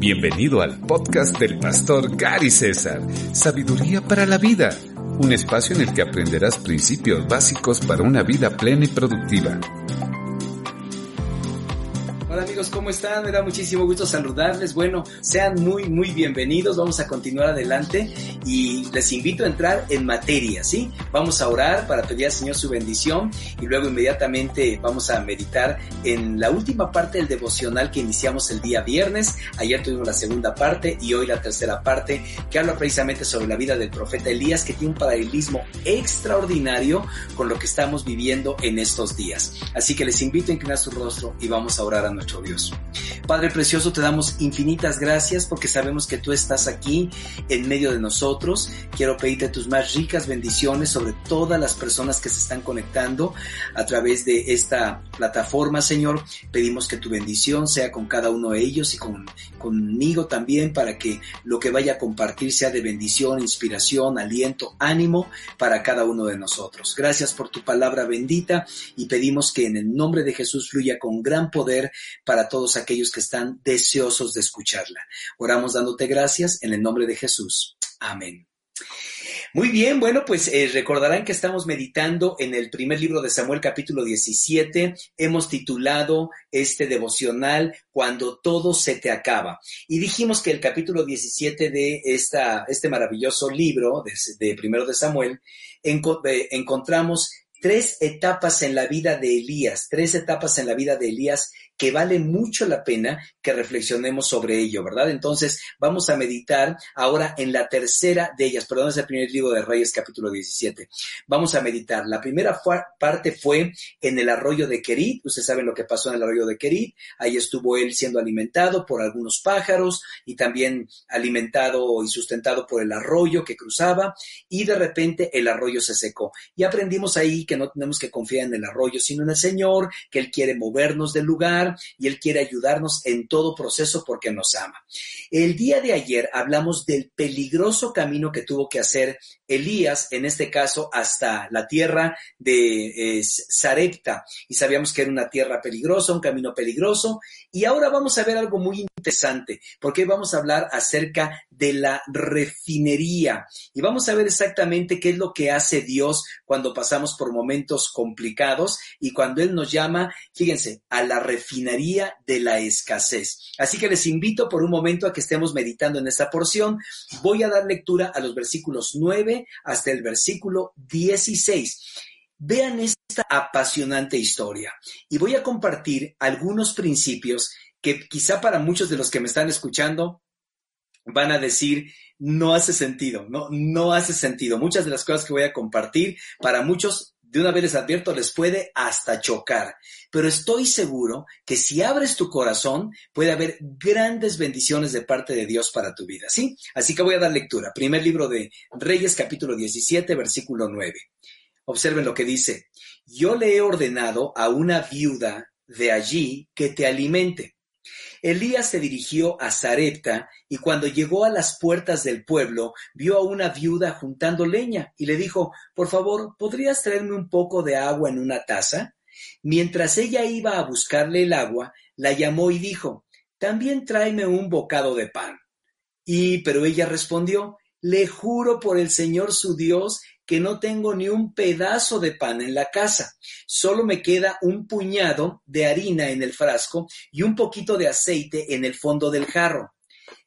Bienvenido al podcast del pastor Gary César, Sabiduría para la Vida, un espacio en el que aprenderás principios básicos para una vida plena y productiva. ¿Cómo están? Me da muchísimo gusto saludarles. Bueno, sean muy, muy bienvenidos. Vamos a continuar adelante y les invito a entrar en materia, ¿sí? Vamos a orar para pedir al Señor su bendición y luego inmediatamente vamos a meditar en la última parte del devocional que iniciamos el día viernes. Ayer tuvimos la segunda parte y hoy la tercera parte que habla precisamente sobre la vida del profeta Elías que tiene un paralelismo extraordinario con lo que estamos viviendo en estos días. Así que les invito a inclinar su rostro y vamos a orar a nuestro Dios. Padre precioso, te damos infinitas gracias porque sabemos que tú estás aquí en medio de nosotros. Quiero pedirte tus más ricas bendiciones sobre todas las personas que se están conectando a través de esta plataforma, Señor. Pedimos que tu bendición sea con cada uno de ellos y con, conmigo también para que lo que vaya a compartir sea de bendición, inspiración, aliento, ánimo para cada uno de nosotros. Gracias por tu palabra bendita y pedimos que en el nombre de Jesús fluya con gran poder para todos aquellos que están deseosos de escucharla. Oramos dándote gracias en el nombre de Jesús. Amén. Muy bien, bueno, pues eh, recordarán que estamos meditando en el primer libro de Samuel capítulo 17. Hemos titulado este devocional Cuando todo se te acaba. Y dijimos que el capítulo 17 de esta, este maravilloso libro de, de primero de Samuel eh, encontramos tres etapas en la vida de Elías, tres etapas en la vida de Elías que vale mucho la pena que reflexionemos sobre ello, ¿verdad? Entonces vamos a meditar ahora en la tercera de ellas, perdón, es el primer libro de Reyes capítulo 17. Vamos a meditar. La primera parte fue en el arroyo de Kerit, ustedes saben lo que pasó en el arroyo de Kerit, ahí estuvo él siendo alimentado por algunos pájaros y también alimentado y sustentado por el arroyo que cruzaba y de repente el arroyo se secó. Y aprendimos ahí que no tenemos que confiar en el arroyo, sino en el Señor, que Él quiere movernos del lugar y Él quiere ayudarnos en todo proceso porque nos ama. El día de ayer hablamos del peligroso camino que tuvo que hacer Elías, en este caso hasta la tierra de eh, Sarepta, y sabíamos que era una tierra peligrosa, un camino peligroso, y ahora vamos a ver algo muy interesante, porque vamos a hablar acerca de la refinería, y vamos a ver exactamente qué es lo que hace Dios cuando pasamos por momentos complicados y cuando Él nos llama, fíjense, a la refinería de la escasez. Así que les invito por un momento a que estemos meditando en esta porción. Voy a dar lectura a los versículos 9 hasta el versículo 16. Vean esta apasionante historia y voy a compartir algunos principios que quizá para muchos de los que me están escuchando van a decir, no hace sentido, no, no hace sentido. Muchas de las cosas que voy a compartir para muchos de una vez les advierto, les puede hasta chocar. Pero estoy seguro que si abres tu corazón, puede haber grandes bendiciones de parte de Dios para tu vida, ¿sí? Así que voy a dar lectura. Primer libro de Reyes, capítulo 17, versículo 9. Observen lo que dice. Yo le he ordenado a una viuda de allí que te alimente. Elías se dirigió a Sarepta y cuando llegó a las puertas del pueblo vio a una viuda juntando leña y le dijo, por favor, ¿podrías traerme un poco de agua en una taza? Mientras ella iba a buscarle el agua, la llamó y dijo, también tráeme un bocado de pan. Y pero ella respondió, le juro por el Señor su Dios que no tengo ni un pedazo de pan en la casa. Solo me queda un puñado de harina en el frasco y un poquito de aceite en el fondo del jarro.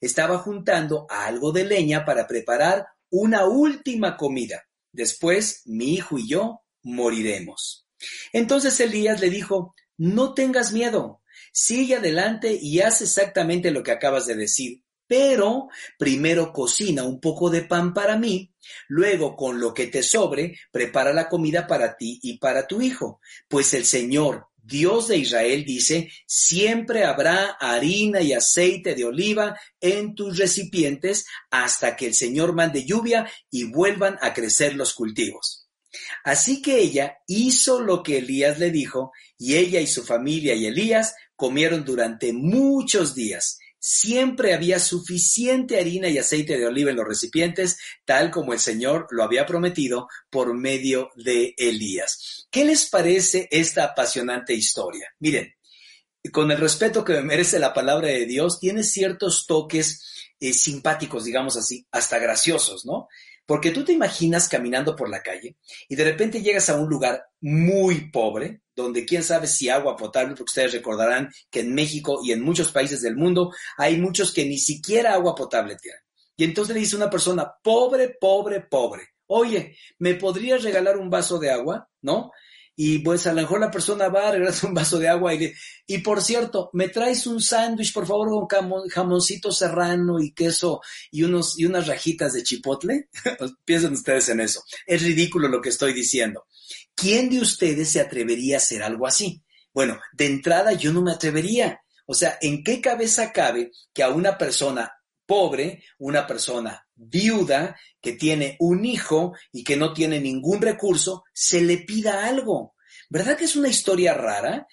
Estaba juntando algo de leña para preparar una última comida. Después mi hijo y yo moriremos. Entonces Elías le dijo, no tengas miedo, sigue adelante y haz exactamente lo que acabas de decir pero primero cocina un poco de pan para mí, luego con lo que te sobre, prepara la comida para ti y para tu hijo, pues el Señor, Dios de Israel dice, siempre habrá harina y aceite de oliva en tus recipientes hasta que el Señor mande lluvia y vuelvan a crecer los cultivos. Así que ella hizo lo que Elías le dijo, y ella y su familia y Elías comieron durante muchos días Siempre había suficiente harina y aceite de oliva en los recipientes, tal como el Señor lo había prometido por medio de Elías. ¿Qué les parece esta apasionante historia? Miren, con el respeto que me merece la palabra de Dios, tiene ciertos toques eh, simpáticos, digamos así, hasta graciosos, ¿no? Porque tú te imaginas caminando por la calle y de repente llegas a un lugar muy pobre, donde quién sabe si agua potable, porque ustedes recordarán que en México y en muchos países del mundo hay muchos que ni siquiera agua potable tienen. Y entonces le dice una persona, pobre, pobre, pobre, oye, ¿me podrías regalar un vaso de agua? ¿No? y pues a lo mejor la persona va a regalar un vaso de agua y, y por cierto, me traes un sándwich, por favor, con jamoncito serrano y queso y, unos, y unas rajitas de chipotle. Pues, piensen ustedes en eso. Es ridículo lo que estoy diciendo. ¿Quién de ustedes se atrevería a hacer algo así? Bueno, de entrada yo no me atrevería. O sea, ¿en qué cabeza cabe que a una persona pobre, una persona viuda que tiene un hijo y que no tiene ningún recurso, se le pida algo. ¿Verdad que es una historia rara?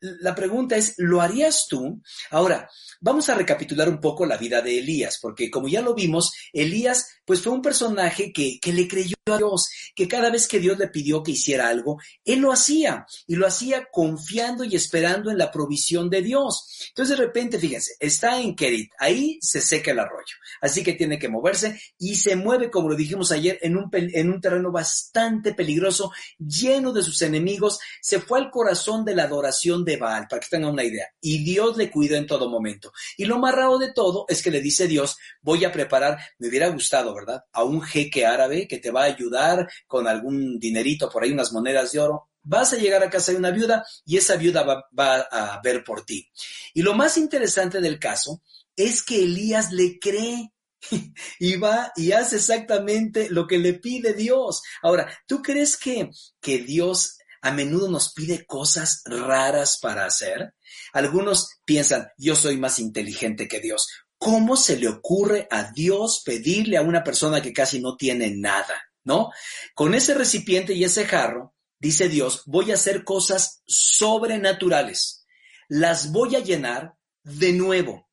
La pregunta es, ¿lo harías tú? Ahora, vamos a recapitular un poco la vida de Elías, porque como ya lo vimos, Elías pues fue un personaje que, que, le creyó a Dios, que cada vez que Dios le pidió que hiciera algo, él lo hacía y lo hacía confiando y esperando en la provisión de Dios. Entonces de repente, fíjense, está en Kerit, ahí se seca el arroyo, así que tiene que moverse y se mueve, como lo dijimos ayer, en un, en un terreno bastante peligroso, lleno de sus enemigos, se fue al corazón de la adoración de Baal, para que tengan una idea, y Dios le cuidó en todo momento. Y lo más raro de todo es que le dice Dios, voy a preparar, me hubiera gustado, ¿verdad? A un jeque árabe que te va a ayudar con algún dinerito por ahí, unas monedas de oro. Vas a llegar a casa de una viuda y esa viuda va, va a ver por ti. Y lo más interesante del caso es que Elías le cree y va y hace exactamente lo que le pide Dios. Ahora, ¿tú crees que, que Dios a menudo nos pide cosas raras para hacer? Algunos piensan, yo soy más inteligente que Dios. ¿Cómo se le ocurre a Dios pedirle a una persona que casi no tiene nada? ¿No? Con ese recipiente y ese jarro, dice Dios, voy a hacer cosas sobrenaturales. Las voy a llenar de nuevo.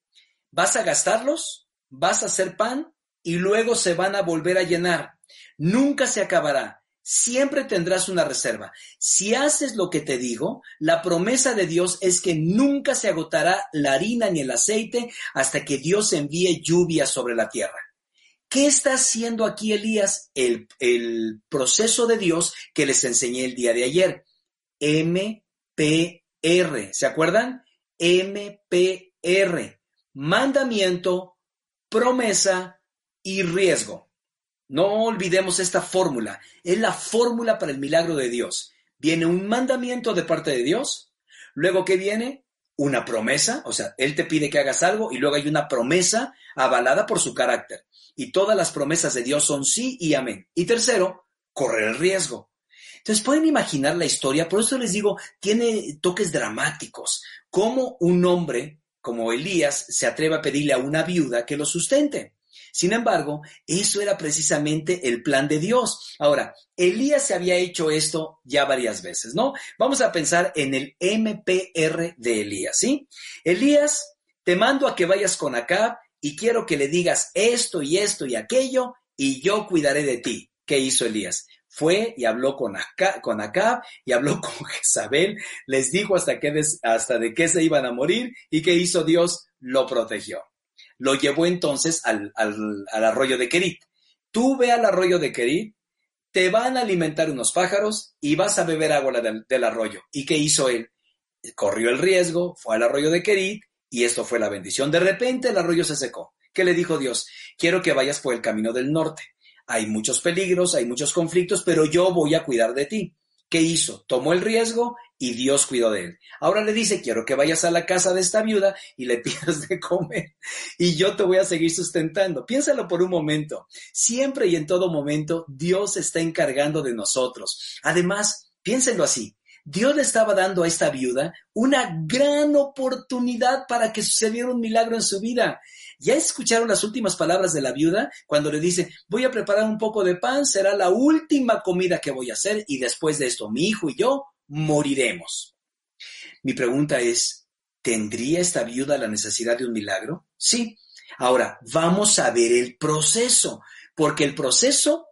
Vas a gastarlos, vas a hacer pan y luego se van a volver a llenar. Nunca se acabará siempre tendrás una reserva. Si haces lo que te digo, la promesa de Dios es que nunca se agotará la harina ni el aceite hasta que Dios envíe lluvia sobre la tierra. ¿Qué está haciendo aquí Elías? El, el proceso de Dios que les enseñé el día de ayer. MPR. ¿Se acuerdan? MPR. Mandamiento, promesa y riesgo. No olvidemos esta fórmula. Es la fórmula para el milagro de Dios. Viene un mandamiento de parte de Dios. Luego, ¿qué viene? Una promesa. O sea, Él te pide que hagas algo y luego hay una promesa avalada por su carácter. Y todas las promesas de Dios son sí y amén. Y tercero, correr el riesgo. Entonces pueden imaginar la historia, por eso les digo, tiene toques dramáticos. Cómo un hombre como Elías se atreve a pedirle a una viuda que lo sustente. Sin embargo, eso era precisamente el plan de Dios. Ahora, Elías se había hecho esto ya varias veces, ¿no? Vamos a pensar en el MPR de Elías, ¿sí? Elías, te mando a que vayas con Acab y quiero que le digas esto y esto y aquello y yo cuidaré de ti. ¿Qué hizo Elías? Fue y habló con Acab, con y habló con Jezabel, les dijo hasta, que hasta de qué se iban a morir y qué hizo Dios, lo protegió lo llevó entonces al, arroyo de Kerit. Tú ve al arroyo de Kerit, te van a alimentar unos pájaros y vas a beber agua del, del arroyo. ¿Y qué hizo él? Corrió el riesgo, fue al arroyo de Kerit y esto fue la bendición. De repente el arroyo se secó. ¿Qué le dijo Dios? Quiero que vayas por el camino del norte. Hay muchos peligros, hay muchos conflictos, pero yo voy a cuidar de ti. ¿Qué hizo? Tomó el riesgo y Dios cuidó de él. Ahora le dice, quiero que vayas a la casa de esta viuda y le pidas de comer y yo te voy a seguir sustentando. Piénsalo por un momento. Siempre y en todo momento Dios está encargando de nosotros. Además, piénsenlo así. Dios le estaba dando a esta viuda una gran oportunidad para que sucediera un milagro en su vida. ¿Ya escucharon las últimas palabras de la viuda cuando le dice, voy a preparar un poco de pan, será la última comida que voy a hacer y después de esto mi hijo y yo moriremos. Mi pregunta es, ¿tendría esta viuda la necesidad de un milagro? Sí. Ahora, vamos a ver el proceso, porque el proceso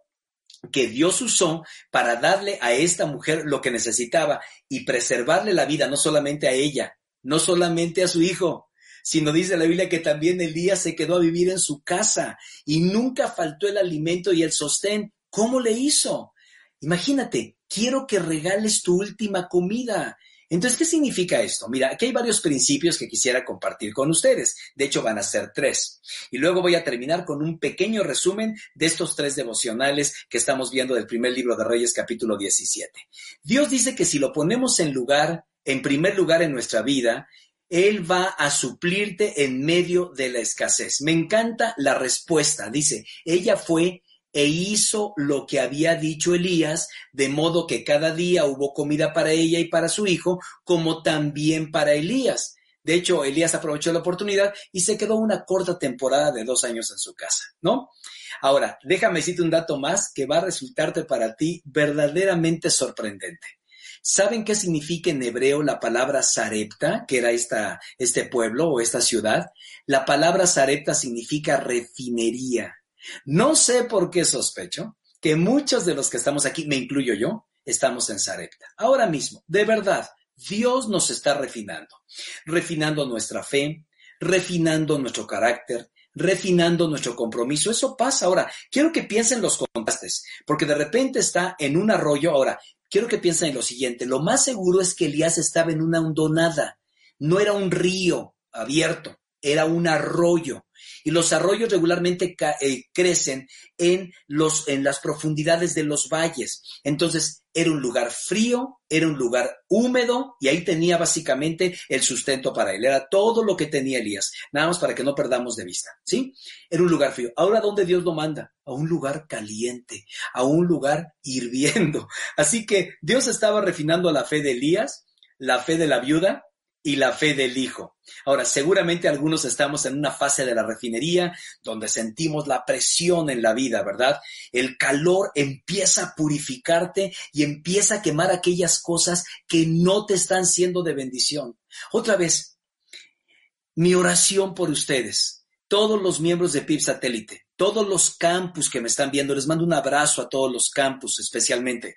que Dios usó para darle a esta mujer lo que necesitaba y preservarle la vida, no solamente a ella, no solamente a su hijo, sino dice la Biblia que también Elías se quedó a vivir en su casa y nunca faltó el alimento y el sostén. ¿Cómo le hizo? Imagínate, quiero que regales tu última comida. Entonces, ¿qué significa esto? Mira, aquí hay varios principios que quisiera compartir con ustedes. De hecho, van a ser tres. Y luego voy a terminar con un pequeño resumen de estos tres devocionales que estamos viendo del primer libro de Reyes, capítulo 17. Dios dice que si lo ponemos en lugar, en primer lugar en nuestra vida, Él va a suplirte en medio de la escasez. Me encanta la respuesta. Dice, ella fue e hizo lo que había dicho Elías, de modo que cada día hubo comida para ella y para su hijo, como también para Elías. De hecho, Elías aprovechó la oportunidad y se quedó una corta temporada de dos años en su casa, ¿no? Ahora, déjame decirte un dato más que va a resultarte para ti verdaderamente sorprendente. ¿Saben qué significa en hebreo la palabra Sarepta, que era esta, este pueblo o esta ciudad? La palabra Sarepta significa refinería. No sé por qué sospecho que muchos de los que estamos aquí, me incluyo yo, estamos en Sarepta. Ahora mismo, de verdad, Dios nos está refinando, refinando nuestra fe, refinando nuestro carácter, refinando nuestro compromiso. Eso pasa ahora. Quiero que piensen los contrastes, porque de repente está en un arroyo. Ahora, quiero que piensen en lo siguiente. Lo más seguro es que Elías estaba en una hondonada. No era un río abierto, era un arroyo y los arroyos regularmente eh, crecen en, los, en las profundidades de los valles. Entonces, era un lugar frío, era un lugar húmedo y ahí tenía básicamente el sustento para él. Era todo lo que tenía Elías, nada más para que no perdamos de vista, ¿sí? Era un lugar frío. Ahora, ¿dónde Dios lo manda? A un lugar caliente, a un lugar hirviendo. Así que Dios estaba refinando la fe de Elías, la fe de la viuda, y la fe del Hijo. Ahora, seguramente algunos estamos en una fase de la refinería donde sentimos la presión en la vida, ¿verdad? El calor empieza a purificarte y empieza a quemar aquellas cosas que no te están siendo de bendición. Otra vez, mi oración por ustedes, todos los miembros de PIB Satélite, todos los campus que me están viendo, les mando un abrazo a todos los campus especialmente,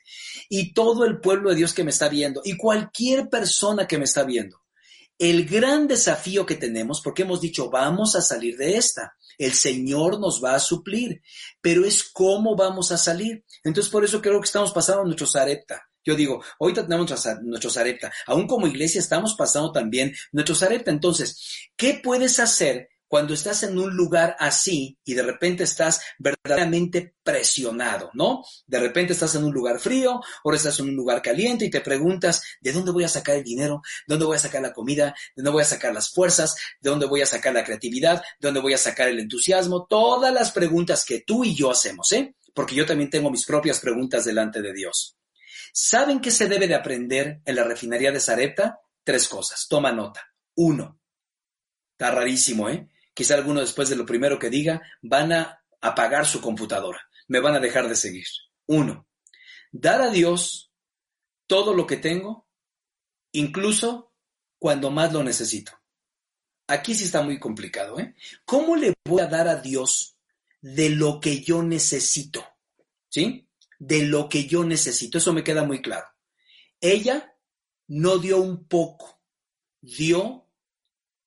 y todo el pueblo de Dios que me está viendo, y cualquier persona que me está viendo el gran desafío que tenemos, porque hemos dicho, vamos a salir de esta, el Señor nos va a suplir, pero es cómo vamos a salir. Entonces, por eso creo que estamos pasando nuestro Zarepta. Yo digo, ahorita tenemos nuestro Zarepta, aún como iglesia estamos pasando también nuestro Zarepta. Entonces, ¿qué puedes hacer cuando estás en un lugar así y de repente estás verdaderamente presionado, ¿no? De repente estás en un lugar frío, ahora estás en un lugar caliente y te preguntas, ¿de dónde voy a sacar el dinero? ¿De dónde voy a sacar la comida? ¿De dónde voy a sacar las fuerzas? ¿De dónde voy a sacar la creatividad? ¿De dónde voy a sacar el entusiasmo? Todas las preguntas que tú y yo hacemos, ¿eh? Porque yo también tengo mis propias preguntas delante de Dios. ¿Saben qué se debe de aprender en la refinería de Sarepta? Tres cosas. Toma nota. Uno. Está rarísimo, ¿eh? Quizá alguno después de lo primero que diga, van a apagar su computadora, me van a dejar de seguir. Uno, dar a Dios todo lo que tengo, incluso cuando más lo necesito. Aquí sí está muy complicado, ¿eh? ¿Cómo le voy a dar a Dios de lo que yo necesito? ¿Sí? De lo que yo necesito. Eso me queda muy claro. Ella no dio un poco, dio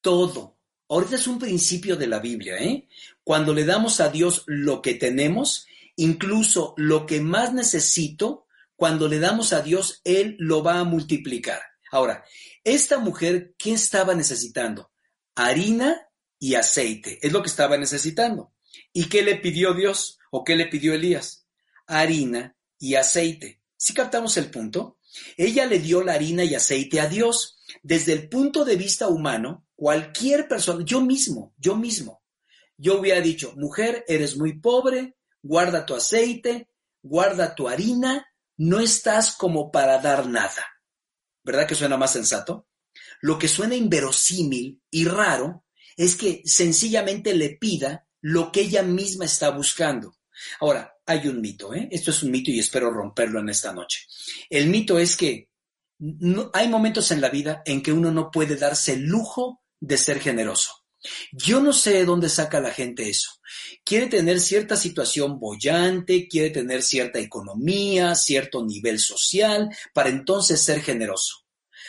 todo. Ahorita es un principio de la Biblia, ¿eh? Cuando le damos a Dios lo que tenemos, incluso lo que más necesito, cuando le damos a Dios, Él lo va a multiplicar. Ahora, esta mujer, ¿qué estaba necesitando? Harina y aceite, es lo que estaba necesitando. ¿Y qué le pidió Dios o qué le pidió Elías? Harina y aceite. ¿Sí captamos el punto? Ella le dio la harina y aceite a Dios. Desde el punto de vista humano, cualquier persona, yo mismo, yo mismo, yo hubiera dicho, mujer, eres muy pobre, guarda tu aceite, guarda tu harina, no estás como para dar nada. ¿Verdad que suena más sensato? Lo que suena inverosímil y raro es que sencillamente le pida lo que ella misma está buscando. Ahora, hay un mito, ¿eh? Esto es un mito y espero romperlo en esta noche. El mito es que hay momentos en la vida en que uno no puede darse el lujo de ser generoso. Yo no sé de dónde saca la gente eso. Quiere tener cierta situación bollante, quiere tener cierta economía, cierto nivel social, para entonces ser generoso.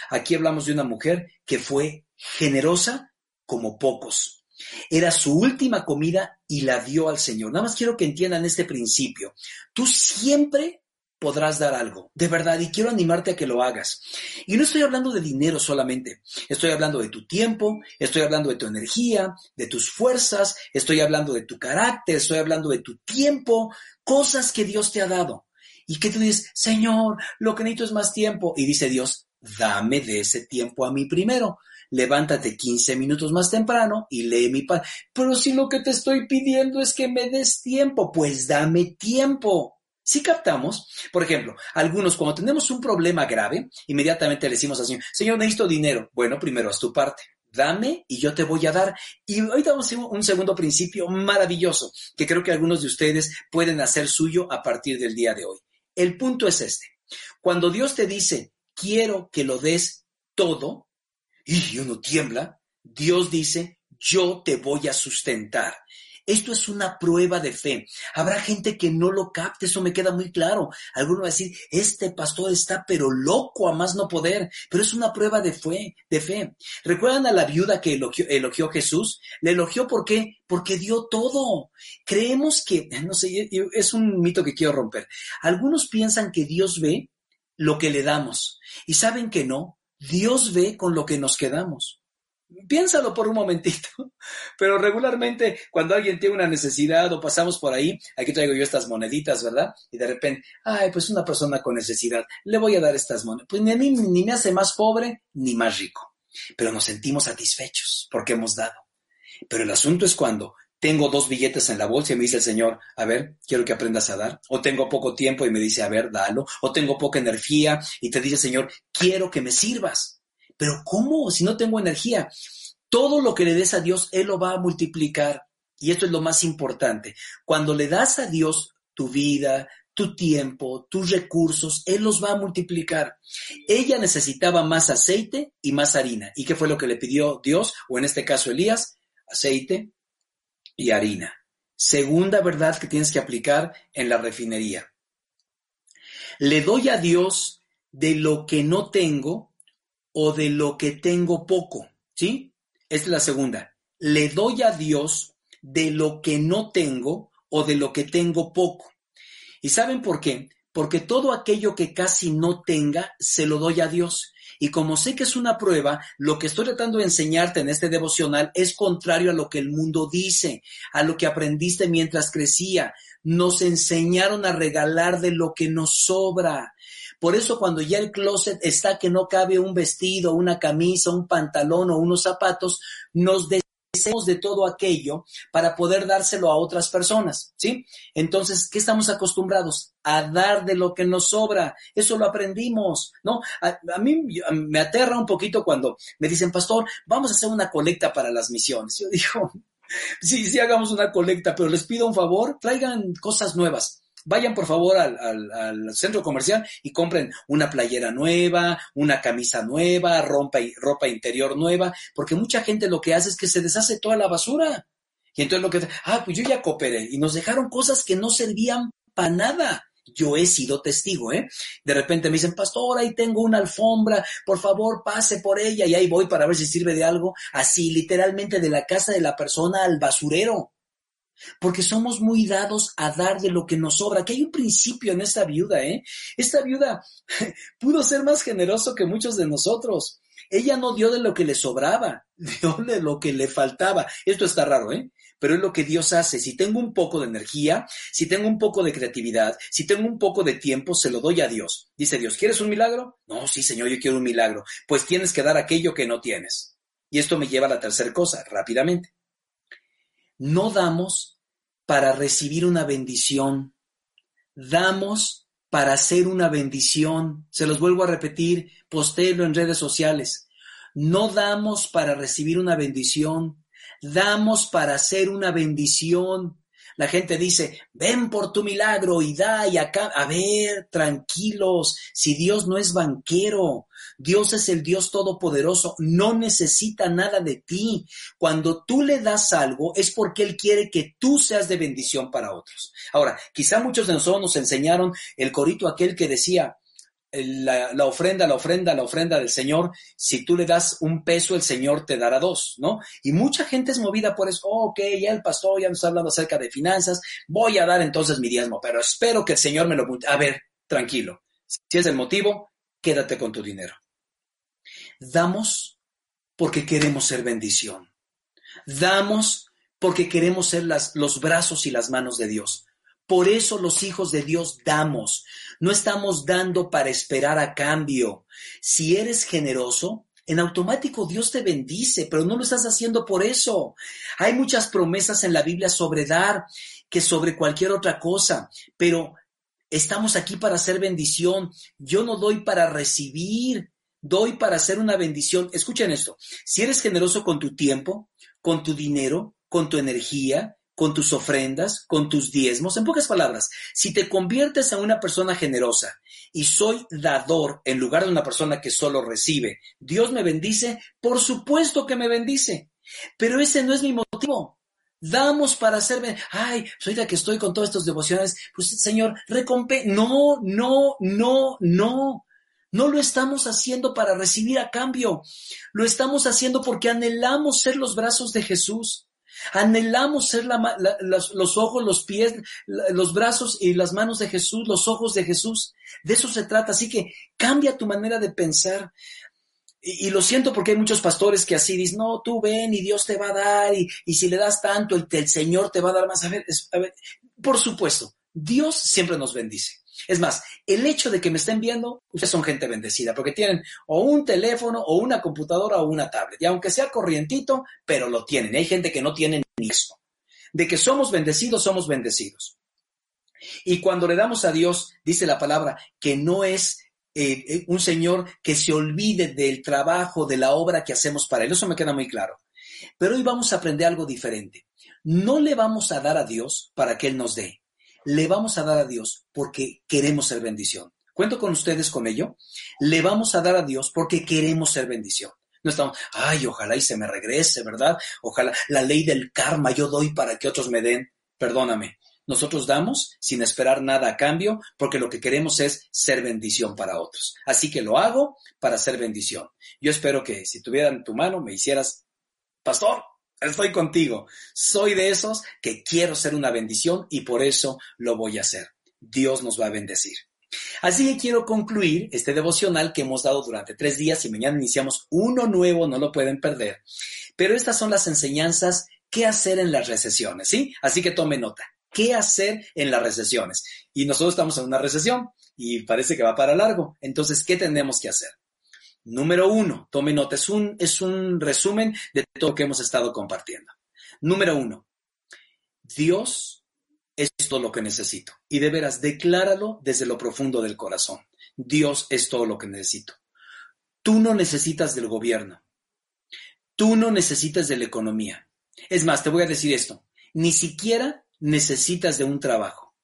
Aquí hablamos de una mujer que fue generosa como pocos. Era su última comida y la dio al Señor. Nada más quiero que entiendan este principio. Tú siempre podrás dar algo, de verdad, y quiero animarte a que lo hagas. Y no estoy hablando de dinero solamente, estoy hablando de tu tiempo, estoy hablando de tu energía, de tus fuerzas, estoy hablando de tu carácter, estoy hablando de tu tiempo, cosas que Dios te ha dado. Y que tú dices, Señor, lo que necesito es más tiempo. Y dice Dios, dame de ese tiempo a mí primero. Levántate 15 minutos más temprano y lee mi pan. Pero si lo que te estoy pidiendo es que me des tiempo, pues dame tiempo. Si captamos, por ejemplo, algunos cuando tenemos un problema grave, inmediatamente le decimos al Señor, Señor, necesito dinero. Bueno, primero haz tu parte. Dame y yo te voy a dar. Y hoy damos un segundo principio maravilloso que creo que algunos de ustedes pueden hacer suyo a partir del día de hoy. El punto es este. Cuando Dios te dice, quiero que lo des todo, y uno tiembla, Dios dice, yo te voy a sustentar. Esto es una prueba de fe. Habrá gente que no lo capte, eso me queda muy claro. Alguno va a decir, este pastor está pero loco a más no poder, pero es una prueba de fe, de fe. ¿Recuerdan a la viuda que elogió, elogió Jesús? Le elogió ¿por qué? Porque dio todo. Creemos que, no sé, es un mito que quiero romper. Algunos piensan que Dios ve lo que le damos y saben que no. Dios ve con lo que nos quedamos. Piénsalo por un momentito, pero regularmente cuando alguien tiene una necesidad o pasamos por ahí, aquí traigo yo estas moneditas, ¿verdad? Y de repente, ay, pues una persona con necesidad, le voy a dar estas monedas. Pues ni, ni me hace más pobre ni más rico, pero nos sentimos satisfechos porque hemos dado. Pero el asunto es cuando tengo dos billetes en la bolsa y me dice el Señor, a ver, quiero que aprendas a dar. O tengo poco tiempo y me dice, a ver, dalo. O tengo poca energía y te dice, Señor, quiero que me sirvas. Pero ¿cómo? Si no tengo energía. Todo lo que le des a Dios, Él lo va a multiplicar. Y esto es lo más importante. Cuando le das a Dios tu vida, tu tiempo, tus recursos, Él los va a multiplicar. Ella necesitaba más aceite y más harina. ¿Y qué fue lo que le pidió Dios? O en este caso Elías, aceite y harina. Segunda verdad que tienes que aplicar en la refinería. Le doy a Dios de lo que no tengo o de lo que tengo poco, ¿sí? Esta es la segunda. Le doy a Dios de lo que no tengo o de lo que tengo poco. ¿Y saben por qué? Porque todo aquello que casi no tenga, se lo doy a Dios. Y como sé que es una prueba, lo que estoy tratando de enseñarte en este devocional es contrario a lo que el mundo dice, a lo que aprendiste mientras crecía. Nos enseñaron a regalar de lo que nos sobra. Por eso cuando ya el closet está que no cabe un vestido, una camisa, un pantalón o unos zapatos, nos deshacemos de todo aquello para poder dárselo a otras personas, ¿sí? Entonces, ¿qué estamos acostumbrados? A dar de lo que nos sobra. Eso lo aprendimos, ¿no? A, a mí me aterra un poquito cuando me dicen, pastor, vamos a hacer una colecta para las misiones. Yo digo, sí, sí hagamos una colecta, pero les pido un favor, traigan cosas nuevas Vayan por favor al, centro comercial y compren una playera nueva, una camisa nueva, ropa, ropa interior nueva, porque mucha gente lo que hace es que se deshace toda la basura. Y entonces lo que, ah, pues yo ya cooperé y nos dejaron cosas que no servían para nada. Yo he sido testigo, ¿eh? De repente me dicen, pastor, ahí tengo una alfombra, por favor, pase por ella y ahí voy para ver si sirve de algo. Así, literalmente de la casa de la persona al basurero porque somos muy dados a dar de lo que nos sobra, que hay un principio en esta viuda, ¿eh? Esta viuda pudo ser más generoso que muchos de nosotros. Ella no dio de lo que le sobraba, dio de lo que le faltaba. Esto está raro, ¿eh? Pero es lo que Dios hace. Si tengo un poco de energía, si tengo un poco de creatividad, si tengo un poco de tiempo, se lo doy a Dios. Dice Dios, ¿quieres un milagro? No, sí, Señor, yo quiero un milagro. Pues tienes que dar aquello que no tienes. Y esto me lleva a la tercera cosa, rápidamente. No damos para recibir una bendición, damos para hacer una bendición. Se los vuelvo a repetir, postéelo en redes sociales. No damos para recibir una bendición, damos para hacer una bendición. La gente dice, ven por tu milagro y da y acá. A ver, tranquilos, si Dios no es banquero, Dios es el Dios todopoderoso, no necesita nada de ti. Cuando tú le das algo es porque Él quiere que tú seas de bendición para otros. Ahora, quizá muchos de nosotros nos enseñaron el corito aquel que decía, la, ofrenda, la ofrenda, la ofrenda del Señor, si tú le das un peso, el Señor te dará dos, ¿no? Y mucha gente es movida por eso, oh, ok, ya el pastor ya nos está hablando acerca de finanzas, voy a dar entonces mi diezmo, pero espero que el Señor me lo... A ver, tranquilo, si es el motivo, quédate con tu dinero. Damos porque queremos ser bendición. Damos porque queremos ser las, los brazos y las manos de Dios. Por eso los hijos de Dios damos. No estamos dando para esperar a cambio. Si eres generoso, en automático Dios te bendice, pero no lo estás haciendo por eso. Hay muchas promesas en la Biblia sobre dar que sobre cualquier otra cosa, pero estamos aquí para hacer bendición. Yo no doy para recibir, doy para hacer una bendición. Escuchen esto, si eres generoso con tu tiempo, con tu dinero, con tu energía, con tus ofrendas, con tus diezmos. En pocas palabras, si te conviertes en una persona generosa y soy dador en lugar de una persona que solo recibe, Dios me bendice, por supuesto que me bendice. Pero ese no es mi motivo. Damos para hacerme, ay, pues ahorita que estoy con todas estas devociones, pues Señor, recompe. No, no, no, no. No lo estamos haciendo para recibir a cambio. Lo estamos haciendo porque anhelamos ser los brazos de Jesús. Anhelamos ser los, ojos, los pies, los brazos y las manos de Jesús, los ojos de Jesús. De eso se trata. Así que cambia tu manera de pensar. Y, lo siento porque hay muchos pastores que así dicen, no, tú ven y Dios te va a dar y, si le das tanto, el, Señor te va a dar más. a ver, por supuesto, Dios siempre nos bendice. Es más, el hecho de que me estén viendo, ustedes son gente bendecida, porque tienen o un teléfono o una computadora o una tablet. Y aunque sea corrientito, pero lo tienen. Hay gente que no tiene ni eso. De que somos bendecidos, somos bendecidos. Y cuando le damos a Dios, dice la palabra, que no es eh, eh, un Señor que se olvide del trabajo, de la obra que hacemos para Él. Eso me queda muy claro. Pero hoy vamos a aprender algo diferente. No le vamos a dar a Dios para que Él nos dé le vamos a dar a Dios porque queremos ser bendición. ¿Cuento con ustedes con ello? Le vamos a dar a Dios porque queremos ser bendición. No estamos, ay, ojalá y se me regrese, ¿verdad? Ojalá la ley del karma yo doy para que otros me den. Perdóname. Nosotros damos sin esperar nada a cambio porque lo que queremos es ser bendición para otros. Así que lo hago para ser bendición. Yo espero que si tuvieran tu mano me hicieras, pastor, Estoy contigo. Soy de esos que quiero ser una bendición y por eso lo voy a hacer. Dios nos va a bendecir. Así que quiero concluir este devocional que hemos dado durante tres días y mañana iniciamos uno nuevo, no lo pueden perder. Pero estas son las enseñanzas, qué hacer en las recesiones, ¿sí? Así que tome nota, qué hacer en las recesiones. Y nosotros estamos en una recesión y parece que va para largo. Entonces, ¿qué tenemos que hacer? Número uno, tome nota, es un, es un resumen de todo lo que hemos estado compartiendo. Número uno, Dios es todo lo que necesito. Y de veras, decláralo desde lo profundo del corazón. Dios es todo lo que necesito. Tú no necesitas del gobierno. Tú no necesitas de la economía. Es más, te voy a decir esto. Ni siquiera necesitas de un trabajo.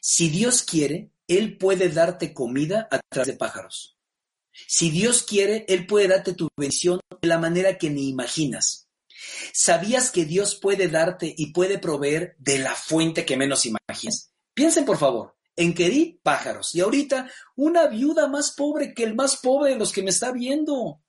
Si Dios quiere, Él puede darte comida a través de pájaros. Si Dios quiere, Él puede darte tu bendición de la manera que ni imaginas. ¿Sabías que Dios puede darte y puede proveer de la fuente que menos imaginas? Piensen, por favor, en Kerit, pájaros. Y ahorita, una viuda más pobre que el más pobre de los que me está viendo.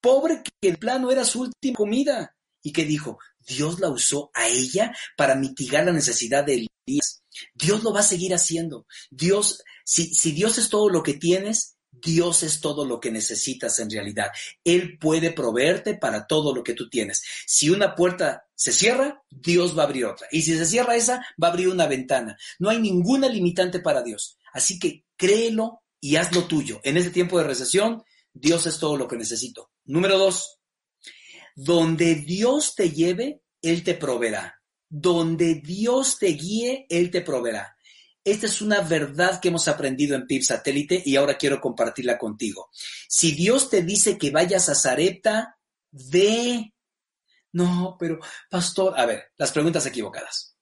Pobre que el plano era su última comida. Y que dijo, Dios la usó a ella para mitigar la necesidad de Elías. Dios lo va a seguir haciendo. Dios, si, si Dios es todo lo que tienes, Dios es todo lo que necesitas en realidad. Él puede proveerte para todo lo que tú tienes. Si una puerta se cierra, Dios va a abrir otra. Y si se cierra esa, va a abrir una ventana. No hay ninguna limitante para Dios. Así que créelo y hazlo tuyo. En este tiempo de recesión, Dios es todo lo que necesito. Número dos, donde Dios te lleve, Él te proveerá. Donde Dios te guíe, Él te proveerá. Esta es una verdad que hemos aprendido en PIB Satélite y ahora quiero compartirla contigo. Si Dios te dice que vayas a Zarepta, ve. No, pero pastor, a ver, las preguntas equivocadas.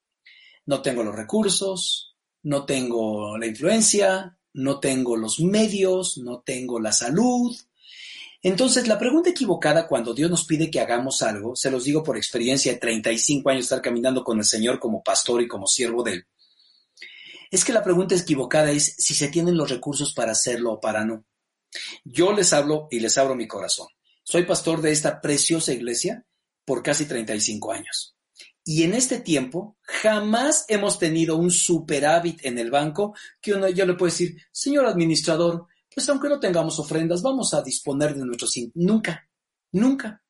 No tengo los recursos, no tengo la influencia, no tengo los medios, no tengo la salud. Entonces, la pregunta equivocada cuando Dios nos pide que hagamos algo, se los digo por experiencia de 35 años estar caminando con el Señor como pastor y como siervo de Él es que la pregunta equivocada es si se tienen los recursos para hacerlo o para no. Yo les hablo y les abro mi corazón. Soy pastor de esta preciosa iglesia por casi 35 años. Y en este tiempo jamás hemos tenido un superávit en el banco que uno, yo le puedo decir, señor administrador, pues aunque no tengamos ofrendas, vamos a disponer de nuestros... Nunca, nunca.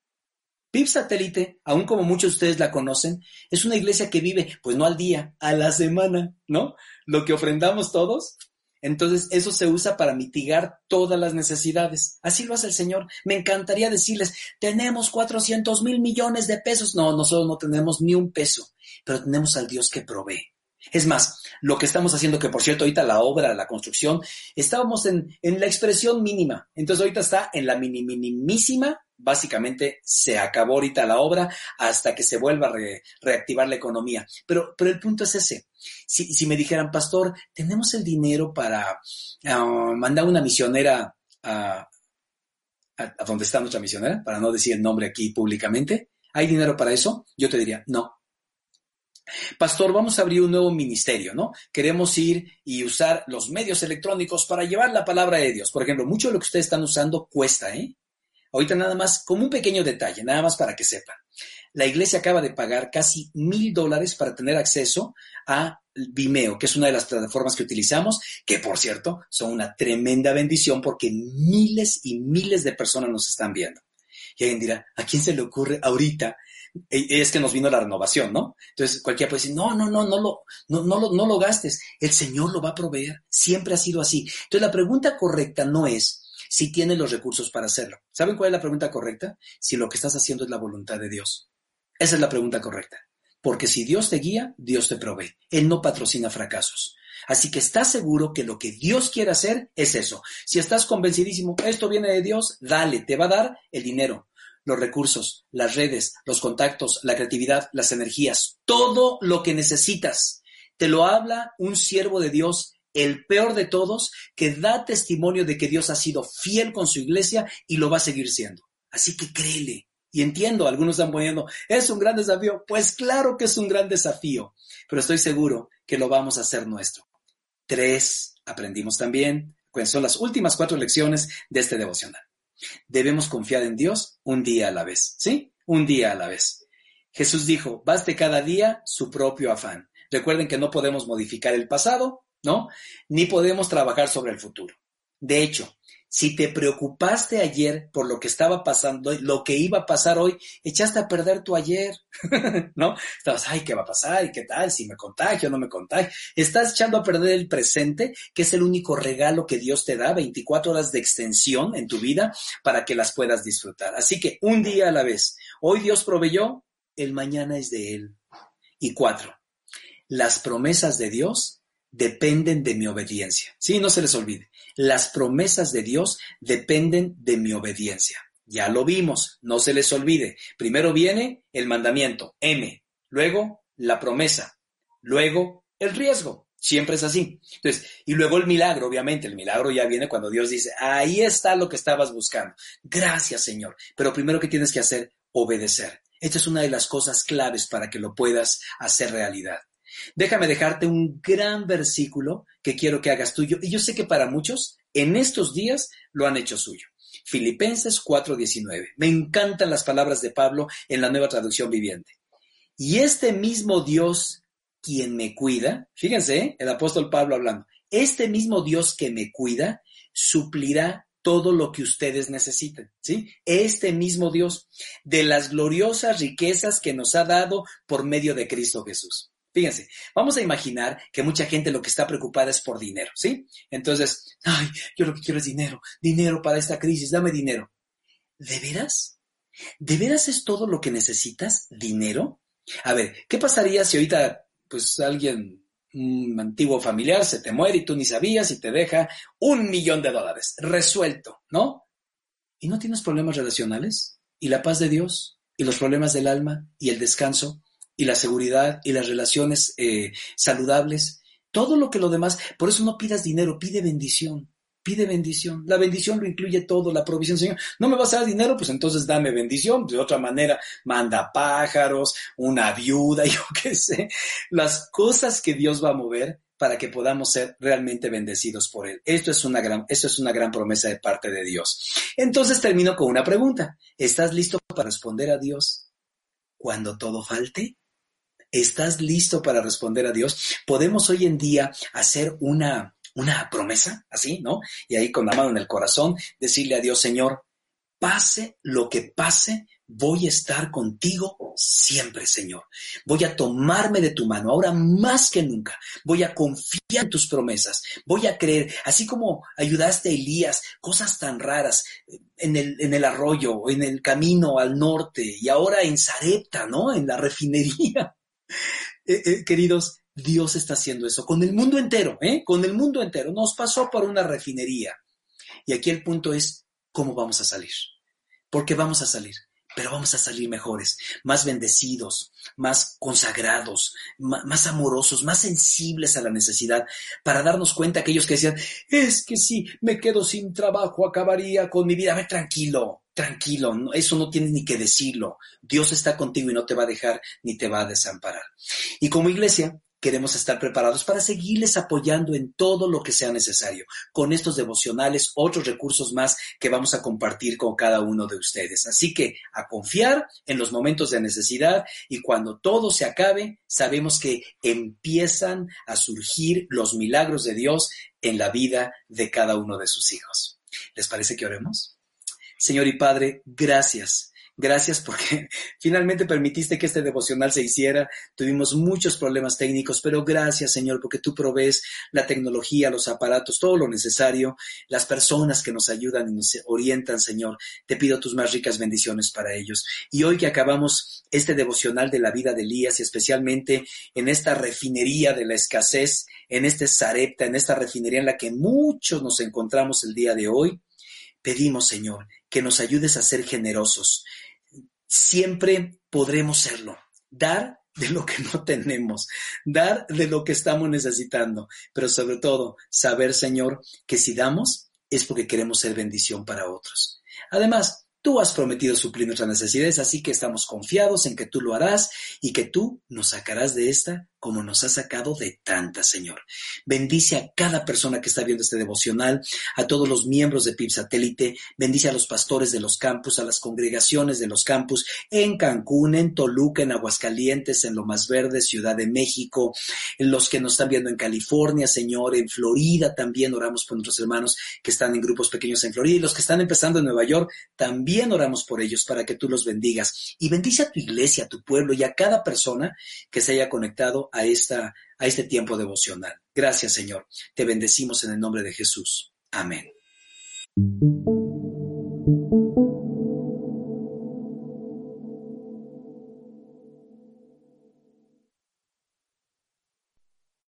PIB Satélite, aun como muchos de ustedes la conocen, es una iglesia que vive, pues no al día, a la semana, ¿no? Lo que ofrendamos todos entonces, eso se usa para mitigar todas las necesidades. Así lo hace el Señor. Me encantaría decirles, tenemos 400 mil millones de pesos. No, nosotros no tenemos ni un peso, pero tenemos al Dios que provee. Es más, lo que estamos haciendo, que por cierto, ahorita la obra, la construcción, estábamos en, en la expresión mínima. Entonces, ahorita está en la mini, minimísima básicamente se acabó ahorita la obra hasta que se vuelva a reactivar la economía. Pero, pero el punto es ese. Si, me dijeran, pastor, tenemos el dinero para ah, mandar una misionera a, a, donde está nuestra misionera, para no decir el nombre aquí públicamente, ¿hay dinero para eso? Yo te diría, no. Pastor, vamos a abrir un nuevo ministerio, ¿no? Queremos ir y usar los medios electrónicos para llevar la palabra de Dios. Por ejemplo, mucho de lo que ustedes están usando cuesta, ¿eh? Ahorita nada más, como un pequeño detalle, nada más para que sepan. La iglesia acaba de pagar casi mil dólares para tener acceso a Vimeo, que es una de las plataformas que utilizamos, que por cierto son una tremenda bendición porque miles y miles de personas nos están viendo. Y alguien dirá, ¿a quién se le ocurre ahorita? E, es que nos vino la renovación, ¿no? Entonces cualquiera puede decir, no, no, no, no lo, no, no, lo, no lo gastes. El Señor lo va a proveer. Siempre ha sido así. Entonces la pregunta correcta no es, si tienes los recursos para hacerlo. ¿Saben cuál es la pregunta correcta? Si lo que estás haciendo es la voluntad de Dios. Esa es la pregunta correcta. Porque si Dios te guía, Dios te provee. Él no patrocina fracasos. Así que estás seguro que lo que Dios quiere hacer es eso. Si estás convencidísimo, esto viene de Dios, dale, te va a dar el dinero, los recursos, las redes, los contactos, la creatividad, las energías, todo lo que necesitas. Te lo habla un siervo de Dios el peor de todos, que da testimonio de que Dios ha sido fiel con su iglesia y lo va a seguir siendo. Así que créele. Y entiendo, algunos están poniendo, es un gran desafío. Pues claro que es un gran desafío, pero estoy seguro que lo vamos a hacer nuestro. Tres, aprendimos también, pues son las últimas cuatro lecciones de este devocional. Debemos confiar en Dios un día a la vez, ¿sí? Un día a la vez. Jesús dijo, baste cada día su propio afán. Recuerden que no podemos modificar el pasado, ¿no? Ni podemos trabajar sobre el futuro. De hecho, si te preocupaste ayer por lo que estaba pasando, lo que iba a pasar hoy, echaste a perder tu ayer, ¿no? Estabas, ay, ¿qué va a pasar? ¿Y qué tal? Si me contagio no me contagio. Estás echando a perder el presente, que es el único regalo que Dios te da, 24 horas de extensión en tu vida para que las puedas disfrutar. Así que un día a la vez. Hoy Dios proveyó, el mañana es de Él. Y cuatro, las promesas de Dios dependen de mi obediencia. Sí, no se les olvide. Las promesas de Dios dependen de mi obediencia. Ya lo vimos, no se les olvide. Primero viene el mandamiento, M, luego la promesa, luego el riesgo. Siempre es así. Entonces, y luego el milagro, obviamente, el milagro ya viene cuando Dios dice, ahí está lo que estabas buscando. Gracias, Señor. Pero primero que tienes que hacer, obedecer. Esta es una de las cosas claves para que lo puedas hacer realidad. Déjame dejarte un gran versículo que quiero que hagas tuyo. Y yo sé que para muchos en estos días lo han hecho suyo. Filipenses 4:19. Me encantan las palabras de Pablo en la nueva traducción viviente. Y este mismo Dios quien me cuida, fíjense, ¿eh? el apóstol Pablo hablando, este mismo Dios que me cuida suplirá todo lo que ustedes necesiten, ¿sí? Este mismo Dios de las gloriosas riquezas que nos ha dado por medio de Cristo Jesús. Fíjense, vamos a imaginar que mucha gente lo que está preocupada es por dinero, ¿sí? Entonces, ay, yo lo que quiero es dinero, dinero para esta crisis, dame dinero. ¿De veras? ¿De veras es todo lo que necesitas? ¿Dinero? A ver, ¿qué pasaría si ahorita, pues alguien, un antiguo familiar, se te muere y tú ni sabías y te deja un millón de dólares, resuelto, ¿no? ¿Y no tienes problemas relacionales? ¿Y la paz de Dios? ¿Y los problemas del alma? ¿Y el descanso? Y la seguridad y las relaciones eh, saludables, todo lo que lo demás, por eso no pidas dinero, pide bendición, pide bendición. La bendición lo incluye todo, la provisión, Señor. No me vas a dar dinero, pues entonces dame bendición. De otra manera, manda pájaros, una viuda, yo qué sé. Las cosas que Dios va a mover para que podamos ser realmente bendecidos por Él. Esto es una gran, esto es una gran promesa de parte de Dios. Entonces termino con una pregunta. ¿Estás listo para responder a Dios cuando todo falte? ¿Estás listo para responder a Dios? Podemos hoy en día hacer una, una promesa, así, ¿no? Y ahí con la mano en el corazón, decirle a Dios, Señor, pase lo que pase, voy a estar contigo siempre, Señor. Voy a tomarme de tu mano, ahora más que nunca. Voy a confiar en tus promesas. Voy a creer, así como ayudaste a Elías, cosas tan raras en el, en el arroyo, en el camino al norte y ahora en Zarepta, ¿no? En la refinería. Eh, eh, queridos, Dios está haciendo eso con el mundo entero, ¿eh? Con el mundo entero. Nos pasó por una refinería. Y aquí el punto es, ¿cómo vamos a salir? Porque vamos a salir pero vamos a salir mejores, más bendecidos, más consagrados, más amorosos, más sensibles a la necesidad, para darnos cuenta aquellos que decían, es que si me quedo sin trabajo, acabaría con mi vida. A ver, tranquilo, tranquilo, eso no tienes ni que decirlo. Dios está contigo y no te va a dejar ni te va a desamparar. Y como iglesia, queremos estar preparados para seguirles apoyando en todo lo que sea necesario, con estos devocionales, otros recursos más que vamos a compartir con cada uno de ustedes. Así que a confiar en los momentos de necesidad y cuando todo se acabe, sabemos que empiezan a surgir los milagros de Dios en la vida de cada uno de sus hijos. ¿Les parece que oremos? Señor y Padre, gracias Gracias porque finalmente permitiste que este devocional se hiciera. Tuvimos muchos problemas técnicos, pero gracias Señor porque tú provees la tecnología, los aparatos, todo lo necesario, las personas que nos ayudan y nos orientan, Señor. Te pido tus más ricas bendiciones para ellos. Y hoy que acabamos este devocional de la vida de Elías y especialmente en esta refinería de la escasez, en este Zarepta, en esta refinería en la que muchos nos encontramos el día de hoy, pedimos, Señor, que nos ayudes a ser generosos, siempre podremos serlo. Dar de lo que no tenemos, dar de lo que estamos necesitando, pero sobre todo saber, Señor, que si damos es porque queremos ser bendición para otros. Además, Tú has prometido suplir nuestras necesidades, así que estamos confiados en que tú lo harás y que tú nos sacarás de esta como nos has sacado de tanta, Señor. Bendice a cada persona que está viendo este devocional, a todos los miembros de PIB Satélite, bendice a los pastores de los campus, a las congregaciones de los campus en Cancún, en Toluca, en Aguascalientes, en Lo Más Verde, Ciudad de México, en los que nos están viendo en California, Señor, en Florida también oramos por nuestros hermanos que están en grupos pequeños en Florida y los que están empezando en Nueva York, también oramos por ellos para que tú los bendigas y bendice a tu iglesia, a tu pueblo y a cada persona que se haya conectado a, esta, a este tiempo devocional. Gracias, Señor. Te bendecimos en el nombre de Jesús. Amén.